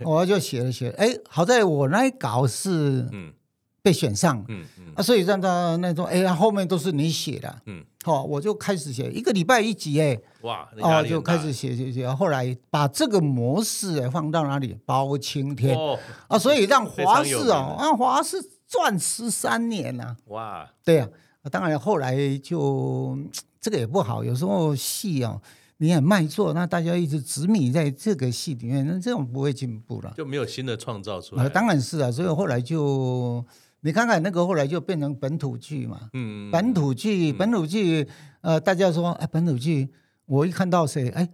我就写了写，哎，好在我那一稿是嗯。被选上，嗯嗯。啊，所以让他那种，哎呀，后面都是你写的，嗯，好，我就开始写，一个礼拜一集，哎，哇，啊，就开始写写写，后来把这个模式哎放到哪里？包青天，哦，啊，所以让华视哦，让华视赚十三年呐，哇，对呀，当然后来就这个也不好，有时候戏哦，你很卖座，那大家一直执迷在这个戏里面，那这种不会进步了，就没有新的创造出来，当然是啊，所以后来就。你看看那个后来就变成本土剧嘛，嗯，本土剧，本土剧，呃，大家说，哎，本土剧，我一看到谁，哎，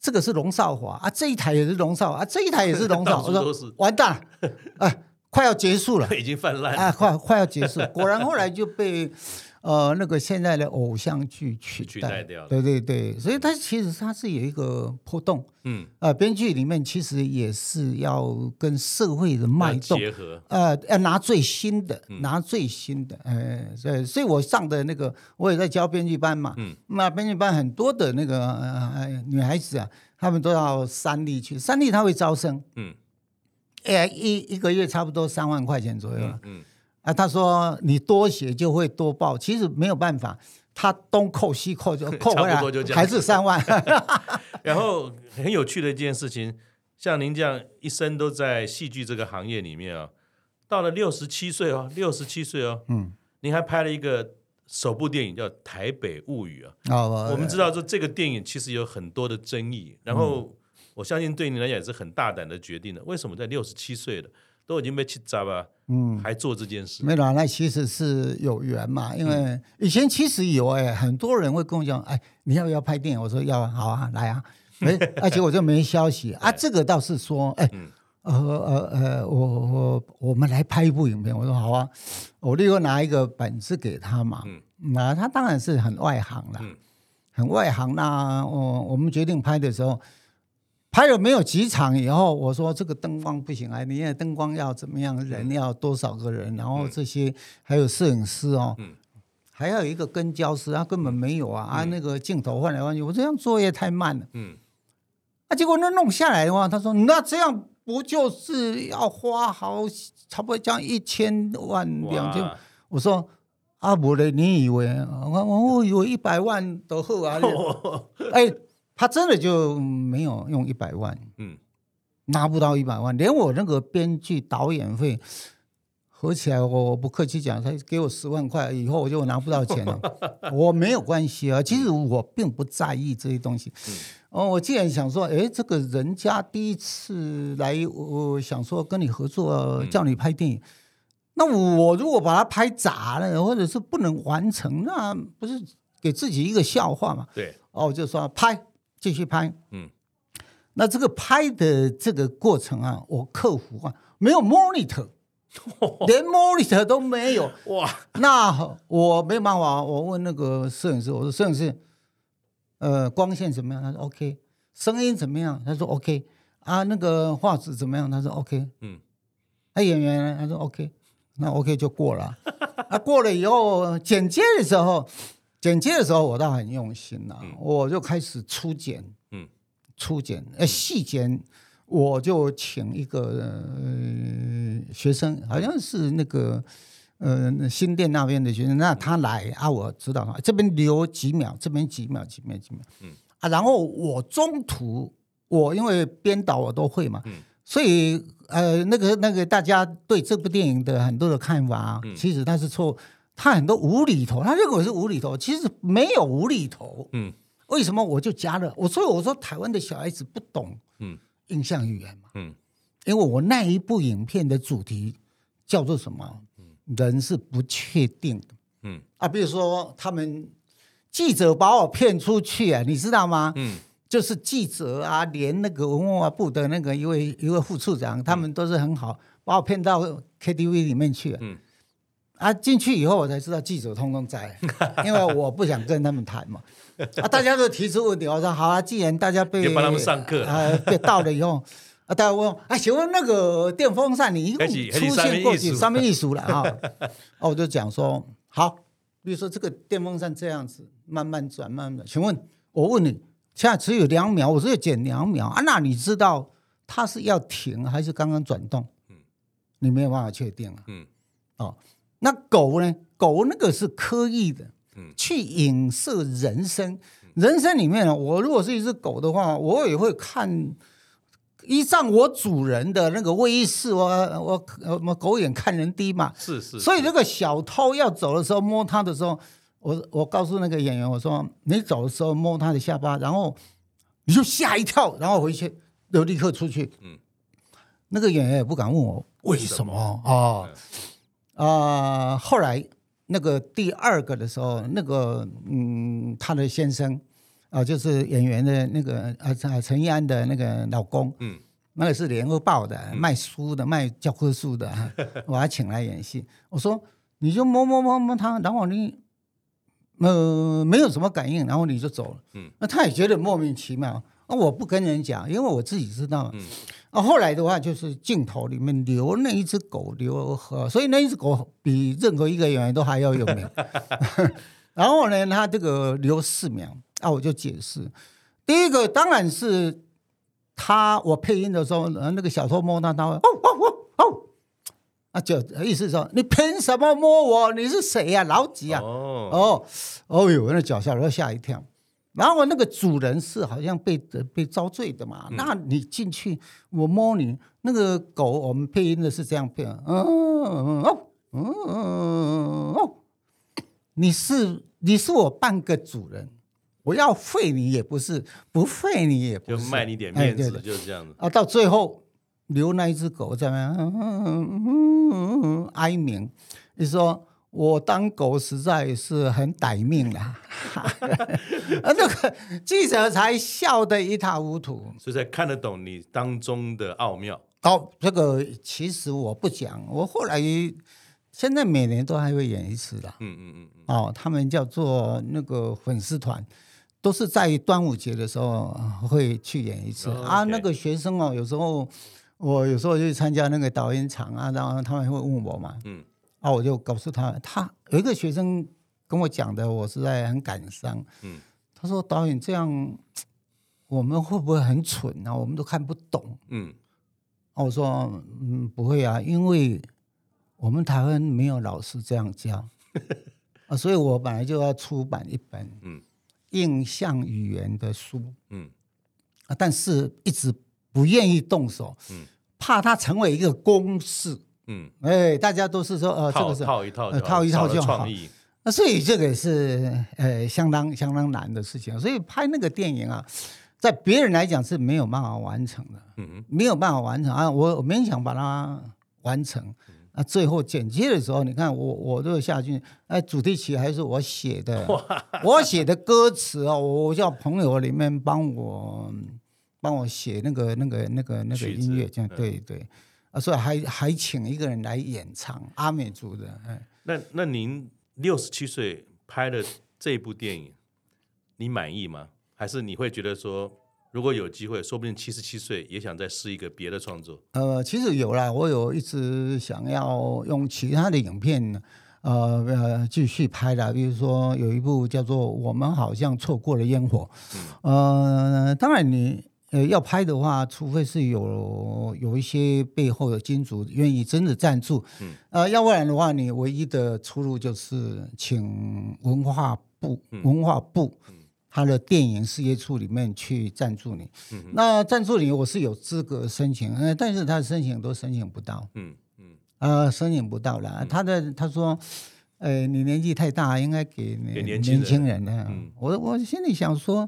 这个是龙少华啊，这一台也是龙少啊，这一台也是龙少，我说完蛋了，哎，快要结束了，已经泛滥，啊，快快要结束，果然后来就被。呃，那个现在的偶像剧取代，取代掉，对对对，所以它其实它是有一个波动，嗯，呃，编剧里面其实也是要跟社会的脉动结合，呃，要拿最新的，嗯、拿最新的，呃，所以，所以我上的那个，我也在教编剧班嘛，嗯，那编剧班很多的那个呃女孩子啊，她们都要三立去，三立他会招生，嗯，哎，一一个月差不多三万块钱左右，嗯。嗯啊，他说你多写就会多报，其实没有办法，他东扣西扣就 扣回来，还是三万。然后很有趣的一件事情，像您这样一生都在戏剧这个行业里面啊、哦，到了六十七岁哦，六十七岁哦，嗯，您还拍了一个首部电影叫《台北物语》啊。哦，我们知道说这个电影其实有很多的争议，然后我相信对你来讲也是很大胆的决定的。为什么在六十七岁了？都已经被气炸了，嗯，还做这件事？没有，那其实是有缘嘛。因为以前其实有哎，很多人会跟我讲，哎，你要不要拍电影？我说要，好啊，来啊。没，而且我就没消息 啊。这个倒是说，哎，呃呃呃，我我我们来拍一部影片。我说好啊，我立刻拿一个本子给他嘛。那他当然是很外行了，很外行。那我我们决定拍的时候。拍了没有几场以后，我说这个灯光不行啊！你那灯光要怎么样？人要多少个人？然后这些还有摄影师哦，还要有一个跟焦师，他根本没有啊！啊，那个镜头换来换去，我这样作业太慢了。嗯，啊，结果那弄下来的话，他说那这样不就是要花好差不多将一千万两千？我说啊，不嘞，你以为我我以为一百万都好啊？哎。他真的就没有用一百万，嗯，拿不到一百万，连我那个编剧导演费合起来，我不客气讲，他给我十万块，以后我就拿不到钱了。我没有关系啊，其实我并不在意这些东西。嗯、哦，我既然想说，哎，这个人家第一次来，我想说跟你合作，叫你拍电影，嗯、那我如果把它拍砸了，或者是不能完成，那不是给自己一个笑话吗？对，哦，我就说拍。继续拍，嗯，那这个拍的这个过程啊，我克服啊，没有 monitor，连 monitor 都没有，哇，那我没办法，我问那个摄影师，我说摄影师，呃，光线怎么样？他说 OK，声音怎么样？他说 OK，啊，那个画质怎么样？他说 OK，嗯，那演员呢？他说 OK，那 OK 就过了，啊，过了以后剪接的时候。剪接的时候，我倒很用心呐，嗯、我就开始初剪，嗯，初剪，呃，细剪，我就请一个、呃、学生，好像是那个呃新店那边的学生，那他来啊，我知道他这边留几秒，这边几秒，几秒，几秒，嗯。啊，然后我中途我因为编导我都会嘛，嗯，所以呃那个那个大家对这部电影的很多的看法，嗯、其实他是错。他很多无厘头，他认为是无厘头，其实没有无厘头。嗯，为什么我就加了？我所以我说台湾的小孩子不懂嗯影像语言嘛嗯，因为我那一部影片的主题叫做什么？人是不确定的。嗯啊，比如说他们记者把我骗出去啊，你知道吗？嗯，就是记者啊，连那个文化部的那个一位一位副处长，他们都是很好，把我骗到 KTV 里面去。嗯。啊，进去以后我才知道记者通通在，因为我不想跟他们谈嘛。啊，大家都提出问题，我说好啊，既然大家被帮他们上课啊，被到了以后，啊，大家问啊，请问那个电风扇你一共出现过几上面艺术了 啊？哦，我就讲说好，比如说这个电风扇这样子慢慢转，慢慢转，请问我问你，现在只有两秒，我只有减两秒啊，那你知道它是要停还是刚刚转动？嗯，你没有办法确定啊。嗯，哦。那狗呢？狗那个是刻意的，去影射人生。人生里面呢，我如果是一只狗的话，我也会看依仗我主人的那个威势，我我我狗眼看人低嘛。是是。所以那个小偷要走的时候摸他的时候，我我告诉那个演员，我说你走的时候摸他的下巴，然后你就吓一跳，然后回去就立刻出去。嗯。那个演员也不敢问我为什么啊。啊、呃，后来那个第二个的时候，那个嗯，他的先生啊、呃，就是演员的那个啊，陈意安的那个老公，嗯，那个是联合报的卖书的，卖教科书的，我还请来演戏。我说你就摸摸摸摸他，然后你呃没有什么感应，然后你就走了，嗯，那他也觉得莫名其妙。那我不跟人讲，因为我自己知道。嗯啊，后来的话就是镜头里面留那一只狗留和，所以那一只狗比任何一个演员都还要有名。然后呢，他这个留四秒，啊，我就解释，第一个当然是他，我配音的时候，那个小偷摸他，他会哦哦哦哦，啊，就意思说你凭什么摸我？你是谁呀、啊？老几啊？哦哦哦哟，那脚下都吓一跳。然后那个主人是好像被被遭罪的嘛，嗯、那你进去我摸你那个狗，我们配音的是这样配，嗯嗯哦嗯嗯哦，你是你是我半个主人，我要废你也不是，不废你也不是，就卖你点面子，哎、就是这样子啊。到最后留那一只狗在那嗯嗯嗯哀鸣，你说。我当狗实在是很歹命了，那个记者才笑得一塌糊涂，所以才看得懂你当中的奥妙。哦，这个其实我不讲，我后来现在每年都还会演一次的。嗯嗯嗯。哦，他们叫做那个粉丝团，都是在端午节的时候会去演一次。哦 okay、啊，那个学生哦，有时候我有时候去参加那个导演场啊，然后他们会问我嘛。嗯。啊，我就告诉他，他有一个学生跟我讲的，我实在很感伤。嗯，他说导演这样，我们会不会很蠢啊？我们都看不懂。嗯，我说嗯不会啊，因为我们台湾没有老师这样教 啊，所以我本来就要出版一本嗯印象语言的书嗯啊，但是一直不愿意动手，嗯，怕它成为一个公式。嗯，哎，大家都是说，呃，这个是套一套，套一套就好。那所以这个也是呃相当相当难的事情。所以拍那个电影啊，在别人来讲是没有办法完成的，嗯，没有办法完成啊。我我勉强把它完成。那，最后剪接的时候，你看我我都下去，哎，主题曲还是我写的，我写的歌词啊，我叫朋友里面帮我帮我写那个那个那个那个音乐，这样对对。啊，所以还还请一个人来演唱阿美族的。哎，那那您六十七岁拍的这部电影，你满意吗？还是你会觉得说，如果有机会，说不定七十七岁也想再试一个别的创作？呃，其实有啦，我有一直想要用其他的影片，呃呃，继续拍的，比如说有一部叫做《我们好像错过了烟火》，嗯，呃，当然你。呃，要拍的话，除非是有有一些背后的金主愿意真的赞助，嗯，呃，要不然的话，你唯一的出路就是请文化部，嗯、文化部，他的电影事业处里面去赞助你。嗯，那赞助你，我是有资格申请，呃，但是他的申请都申请不到，嗯嗯，呃，申请不到了。嗯、他的他说，呃，你年纪太大，应该给年轻人的。嗯、我我心里想说，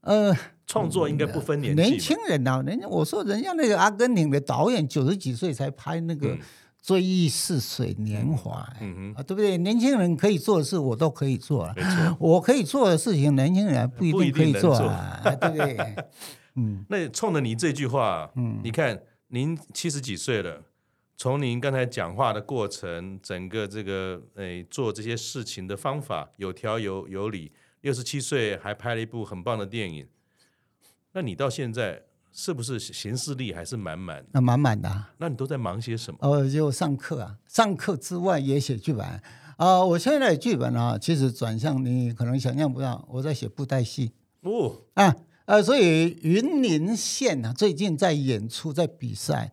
呃。创作应该不分年纪。年轻人啊，人家我说人家那个阿根廷的导演九十几岁才拍那个《追忆似水年华》，嗯啊，对不对？年轻人可以做的事，我都可以做我可以做的事情，年轻人不一定可以做啊，对不对？嗯，那冲着你这句话，嗯，你看您七十几岁了，从您刚才讲话的过程，整个这个诶做这些事情的方法有条有有理，六十七岁还拍了一部很棒的电影。那你到现在是不是行事力还是满满？那满满的。那你都在忙些什么？哦，就上课啊，上课之外也写剧本啊、呃。我现在的剧本啊，其实转向你可能想象不到，我在写布袋戏哦啊呃，所以云林县啊，最近在演出，在比赛。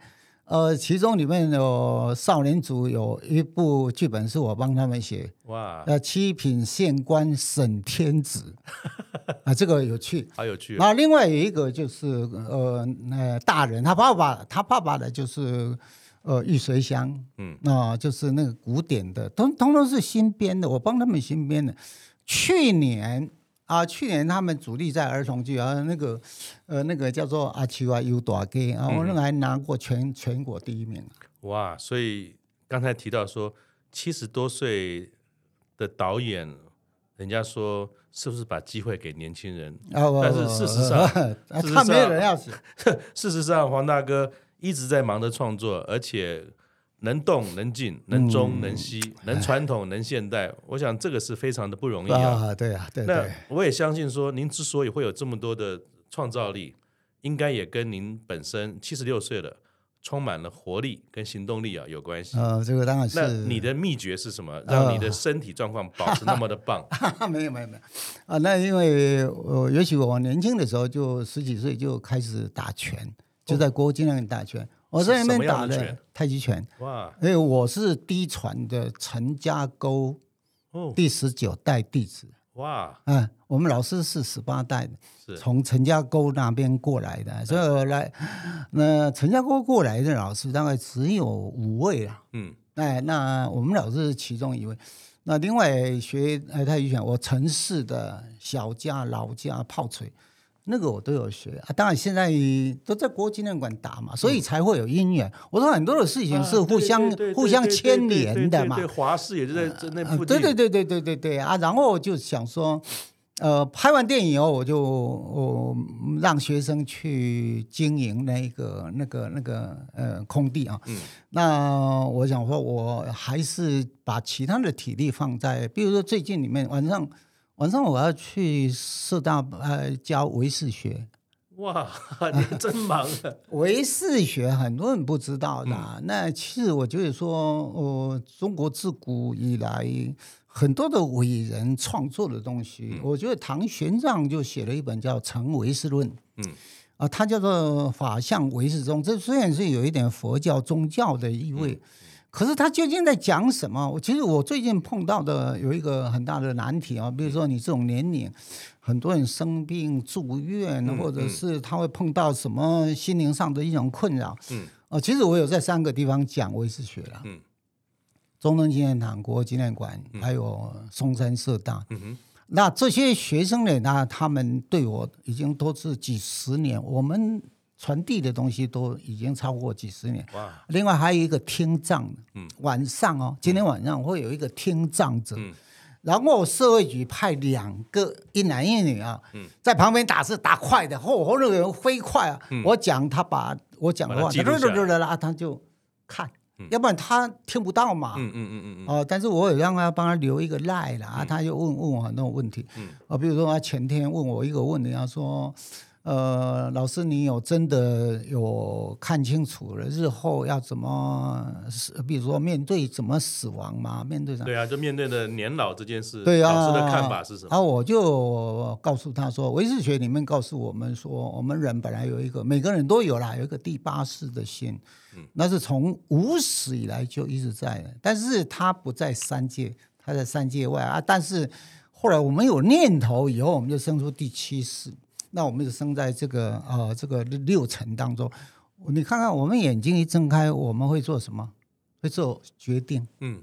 呃，其中里面有少年组有一部剧本是我帮他们写，哇！呃，七品县官沈天子，啊，这个有趣，好有趣。然后另外有一个就是呃，呃，大人他爸爸他爸爸的就是呃玉随香，嗯，啊、呃，就是那个古典的，通通都是新编的，我帮他们新编的。去年。啊，去年他们主力在儿童剧啊，那个呃，那个叫做阿秋啊，有大哥啊，我那个还拿过全全国第一名。哇，所以刚才提到说七十多岁的导演，人家说是不是把机会给年轻人？啊，但是 事实上，他没有人要写。事实上，黄大哥一直在忙着创作，而且。能动能静，能中能西，嗯、能传统能现代，我想这个是非常的不容易啊。啊对啊，对，对。那我也相信说，您之所以会有这么多的创造力，应该也跟您本身七十六岁了，充满了活力跟行动力啊有关系。啊、呃，这个当然是。那你的秘诀是什么？让你的身体状况保持那么的棒？呃、没有没有没有啊，那因为我也许我年轻的时候就十几岁就开始打拳，就在国军那里打拳。哦我在那边打的的太极拳。哇！因为我是低传的陈家沟第十九代弟子。哇！嗯，我们老师是十八代的，从陈家沟那边过来的，所以来那陈家沟过来的老师大概只有五位了。嗯，哎，那我们老师是其中一位。那另外学呃太极拳，我陈氏的小家、老家、炮捶，那个我都有学啊。当然现在都在国纪念馆打嘛，所以才会有姻缘。我说很多的事情是互相互相牵连的嘛。对，华视也就在那附近。对对对对对对对啊！然后就想说。呃，拍完电影以后，我就我让学生去经营那个、那个、那个呃空地啊。嗯。那我想说，我还是把其他的体力放在，比如说最近里面晚上晚上我要去社大呃教唯识学。哇，你真忙啊！唯识学很多人不知道的，嗯、那其实我觉得说，呃，中国自古以来。很多的伟人创作的东西，嗯、我觉得唐玄奘就写了一本叫《成唯识论》，嗯，啊，他叫做法相唯识宗。这虽然是有一点佛教宗教的意味，嗯、可是他究竟在讲什么？我其实我最近碰到的有一个很大的难题啊，比如说你这种年龄，很多人生病住院，嗯、或者是他会碰到什么心灵上的一种困扰，嗯，啊，其实我有在三个地方讲唯识学了，嗯。中正纪念堂、国纪念馆，还有松山社大。嗯、哼那这些学生呢？那他们对我已经都是几十年，我们传递的东西都已经超过几十年。哇！另外还有一个听障，嗯、晚上哦，今天晚上会有一个听障者，嗯、然后社会局派两个一男一女啊，嗯、在旁边打字打快的，嚯嚯，那个人飞快啊！嗯、我讲他把我讲的话，对对对他就看。要不然他听不到嘛。嗯嗯嗯嗯哦，但是我有让他帮他留一个赖啦，嗯、他就问问我很多问题。嗯。啊，比如说他前天问我一个问题，他说：“呃，老师，你有真的有看清楚了日后要怎么死？比如说面对怎么死亡吗？面对什么？”对啊，就面对的年老这件事。对啊。老师的看法是什么？然后我就告诉他说，唯识学里面告诉我们说，我们人本来有一个，每个人都有啦，有一个第八识的心。那是从无始以来就一直在的，但是它不在三界，它在三界外啊。但是后来我们有念头以后，我们就生出第七识，那我们就生在这个呃这个六层当中。你看看，我们眼睛一睁开，我们会做什么？会做决定。嗯，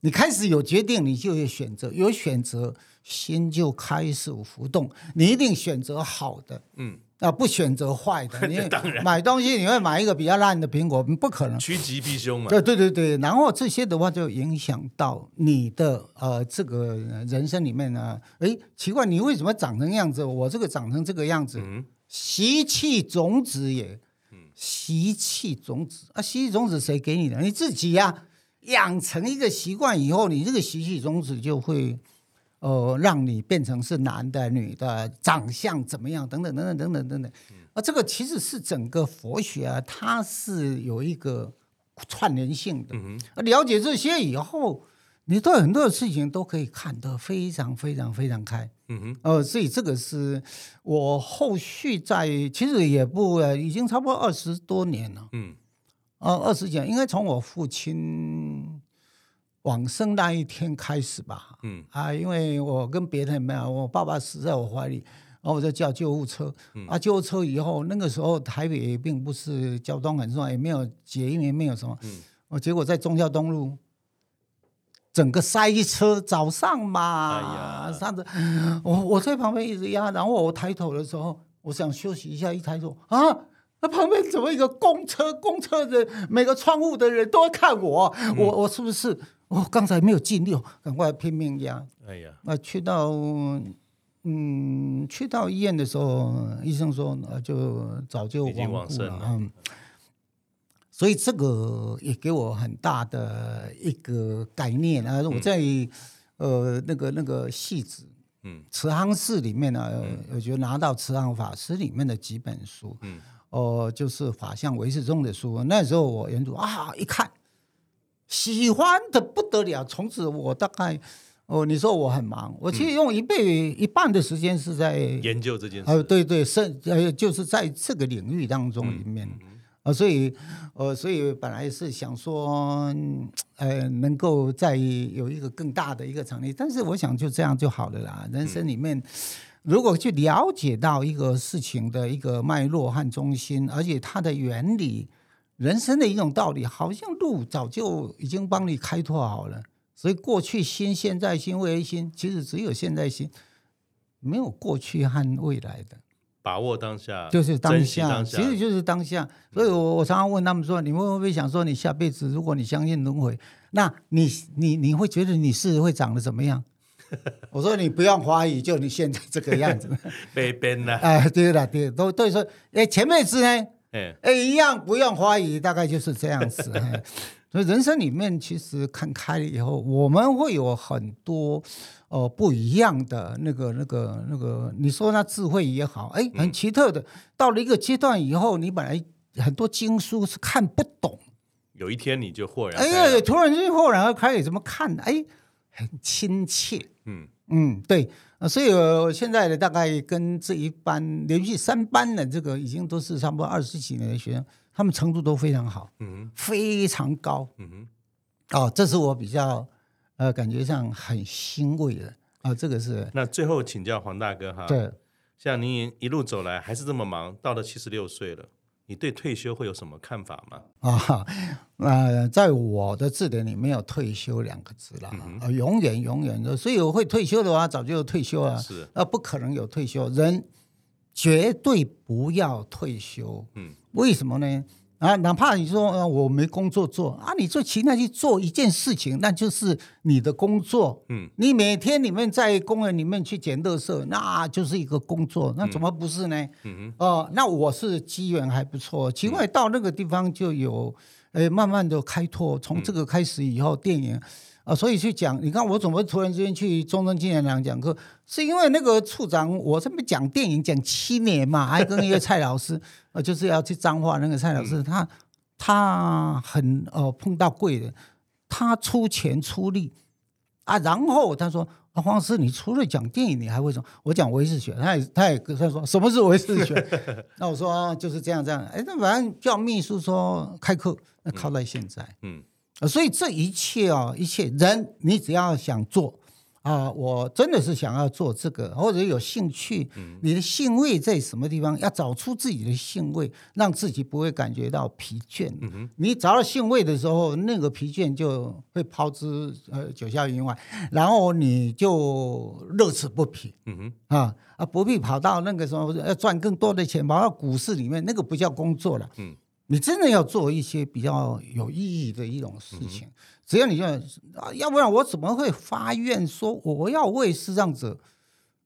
你开始有决定，你就有选择，有选择，心就开始浮动。你一定选择好的。嗯。啊，不选择坏的，你买东西你会买一个比较烂的苹果，不可能。趋吉避凶嘛。对对对对，然后这些的话就影响到你的呃这个人生里面呢。哎，奇怪，你为什么长成样子？我这个长成这个样子，嗯、习气种子也。习气种子啊，习气种子谁给你的？你自己呀、啊。养成一个习惯以后，你这个习气种子就会。呃，让你变成是男的、女的，长相怎么样，等等等等等等等等。啊，这个其实是整个佛学啊，它是有一个串联性的。了解这些以后，你对很多的事情都可以看得非常非常非常开。嗯哼。呃，所以这个是我后续在，其实也不，已经差不多二十多年了。嗯。呃，二十几年，应该从我父亲。往生那一天开始吧，嗯。啊，因为我跟别人没有，我爸爸死在我怀里，然后我就叫救护车，嗯、啊，救护车以后，那个时候台北并不是交通很顺，也没有捷运，也没有什么，嗯，我结果在忠孝东路，整个塞车，早上嘛，哎呀，上次，我我在旁边一直压，然后我抬头的时候，我想休息一下，一抬头啊，那旁边怎么一个公车，公车的每个窗户的人都在看我，嗯、我我是不是？我、哦、刚才没有尽力，赶快拼命压。哎呀，那去到嗯，去到医院的时候，医生说呃，就早就亡故了。嗯，所以这个也给我很大的一个概念啊。我在、嗯、呃那个那个戏子，嗯，慈航寺里面呢，嗯、我就拿到慈航法师里面的几本书，嗯，哦、呃，就是法相唯识宗的书。那时候我原主啊，一看。喜欢的不得了，从此我大概哦，你说我很忙，我其实用一倍、嗯、一半的时间是在研究这件事。呃，对对，是呃，就是在这个领域当中里面，啊，所以呃，所以本来是想说，呃，能够再有一个更大的一个场地，但是我想就这样就好了啦。人生里面，如果去了解到一个事情的一个脉络和中心，而且它的原理，人生的一种道理，好像路早就已经帮你开拓好了。所以过去心、现在心、未来心，其实只有现在心，没有过去和未来的。把握当下，就是当下，当下其实就是当下。所以我我常常问他们说：“你们会不会想说，你下辈子如果你相信轮回，那你你你会觉得你是会长得怎么样？” 我说：“你不用怀疑，就你现在这个样子。”被编了。哎，对了，对，都对说，哎，前辈子呢？哎，哎，一样不用怀疑，大概就是这样子。所以人生里面，其实看开了以后，我们会有很多。呃，不一样的那个、那个、那个，你说那智慧也好，哎，很奇特的。嗯、到了一个阶段以后，你本来很多经书是看不懂，有一天你就豁然，哎，突然间豁然而开，怎么看？哎，很亲切。嗯嗯，对。所以我现在的大概跟这一班连续三班的这个，已经都是差不多二十几年的学生，他们程度都非常好，嗯，非常高，嗯哼。哦，这是我比较。呃，感觉上很欣慰的啊、呃，这个是。那最后请教黄大哥哈，对，像您一路走来还是这么忙，到了七十六岁了，你对退休会有什么看法吗？啊，呃，在我的字典里没有退休两个字啦，啊、永远永远的，所以我会退休的话，早就退休了，是，啊、呃，不可能有退休，人绝对不要退休，嗯，为什么呢？啊，哪怕你说呃我没工作做啊，你就勤劳去做一件事情，那就是你的工作。嗯，你每天你们在公园里面去捡垃圾，那就是一个工作，那怎么不是呢？哦、呃，那我是机缘还不错，奇怪到那个地方就有，呃，慢慢的开拓，从这个开始以后，电影。啊，所以去讲，你看我怎么突然之间去中正纪念堂讲课，是因为那个处长，我这边讲电影讲七年嘛，还跟一个蔡老师，呃，就是要去彰化那个蔡老师，他他很呃碰到贵人，他出钱出力啊，然后他说啊，黄老师，你除了讲电影，你还会什么？我讲唯识学，他也他也他说什么是唯识学？那我说就是这样这样，哎，那反正叫秘书说开课，那靠在现在，嗯。所以这一切啊，一切人，你只要想做啊，我真的是想要做这个，或者有兴趣，你的兴味在什么地方？要找出自己的兴味，让自己不会感觉到疲倦。你找到兴味的时候，那个疲倦就会抛之呃九霄云外，然后你就乐此不疲。嗯哼，啊啊，不必跑到那个什么要赚更多的钱，跑到股市里面，那个不叫工作了。嗯。你真的要做一些比较有意义的一种事情，只要你要啊，要不然我怎么会发愿说我要为视障者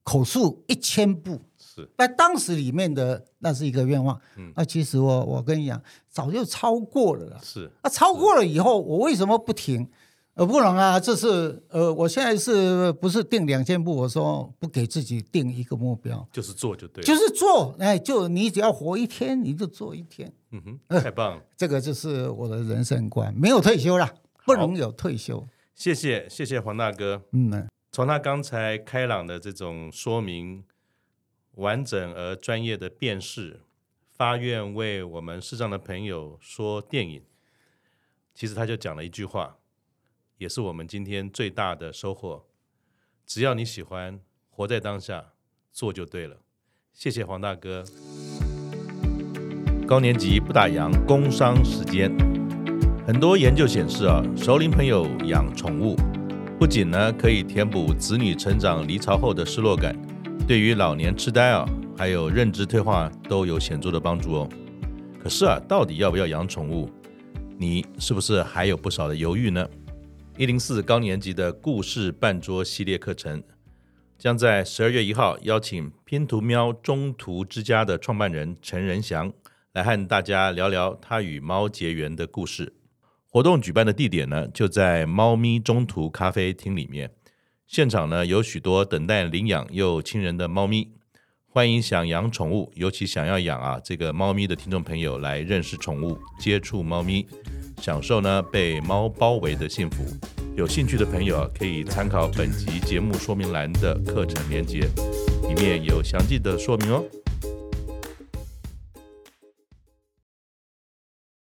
口述一千步？是在当时里面的那是一个愿望。嗯，那其实我我跟你讲，早就超过了了。是，那超过了以后，我为什么不停？呃，不能啊，这是呃，我现在是不是定两千步？我说不给自己定一个目标，就是做就对了，就是做，哎，就你只要活一天，你就做一天。嗯哼，太棒了，呃，这个就是我的人生观，没有退休了，不能有退休。谢谢，谢谢黄大哥。嗯，从他刚才开朗的这种说明，完整而专业的辨识，发愿为我们视障的朋友说电影，其实他就讲了一句话。也是我们今天最大的收获。只要你喜欢，活在当下，做就对了。谢谢黄大哥。高年级不打烊，工商时间。很多研究显示啊，熟龄朋友养宠物，不仅呢可以填补子女成长离巢后的失落感，对于老年痴呆啊，还有认知退化都有显著的帮助哦。可是啊，到底要不要养宠物？你是不是还有不少的犹豫呢？一零四高年级的故事半桌系列课程，将在十二月一号邀请拼图喵中途之家的创办人陈仁祥来和大家聊聊他与猫结缘的故事。活动举办的地点呢，就在猫咪中途咖啡厅里面。现场呢，有许多等待领养又亲人的猫咪，欢迎想养宠物，尤其想要养啊这个猫咪的听众朋友来认识宠物，接触猫咪。享受呢被猫包围的幸福，有兴趣的朋友啊，可以参考本集节目说明栏的课程连接，里面有详细的说明哦。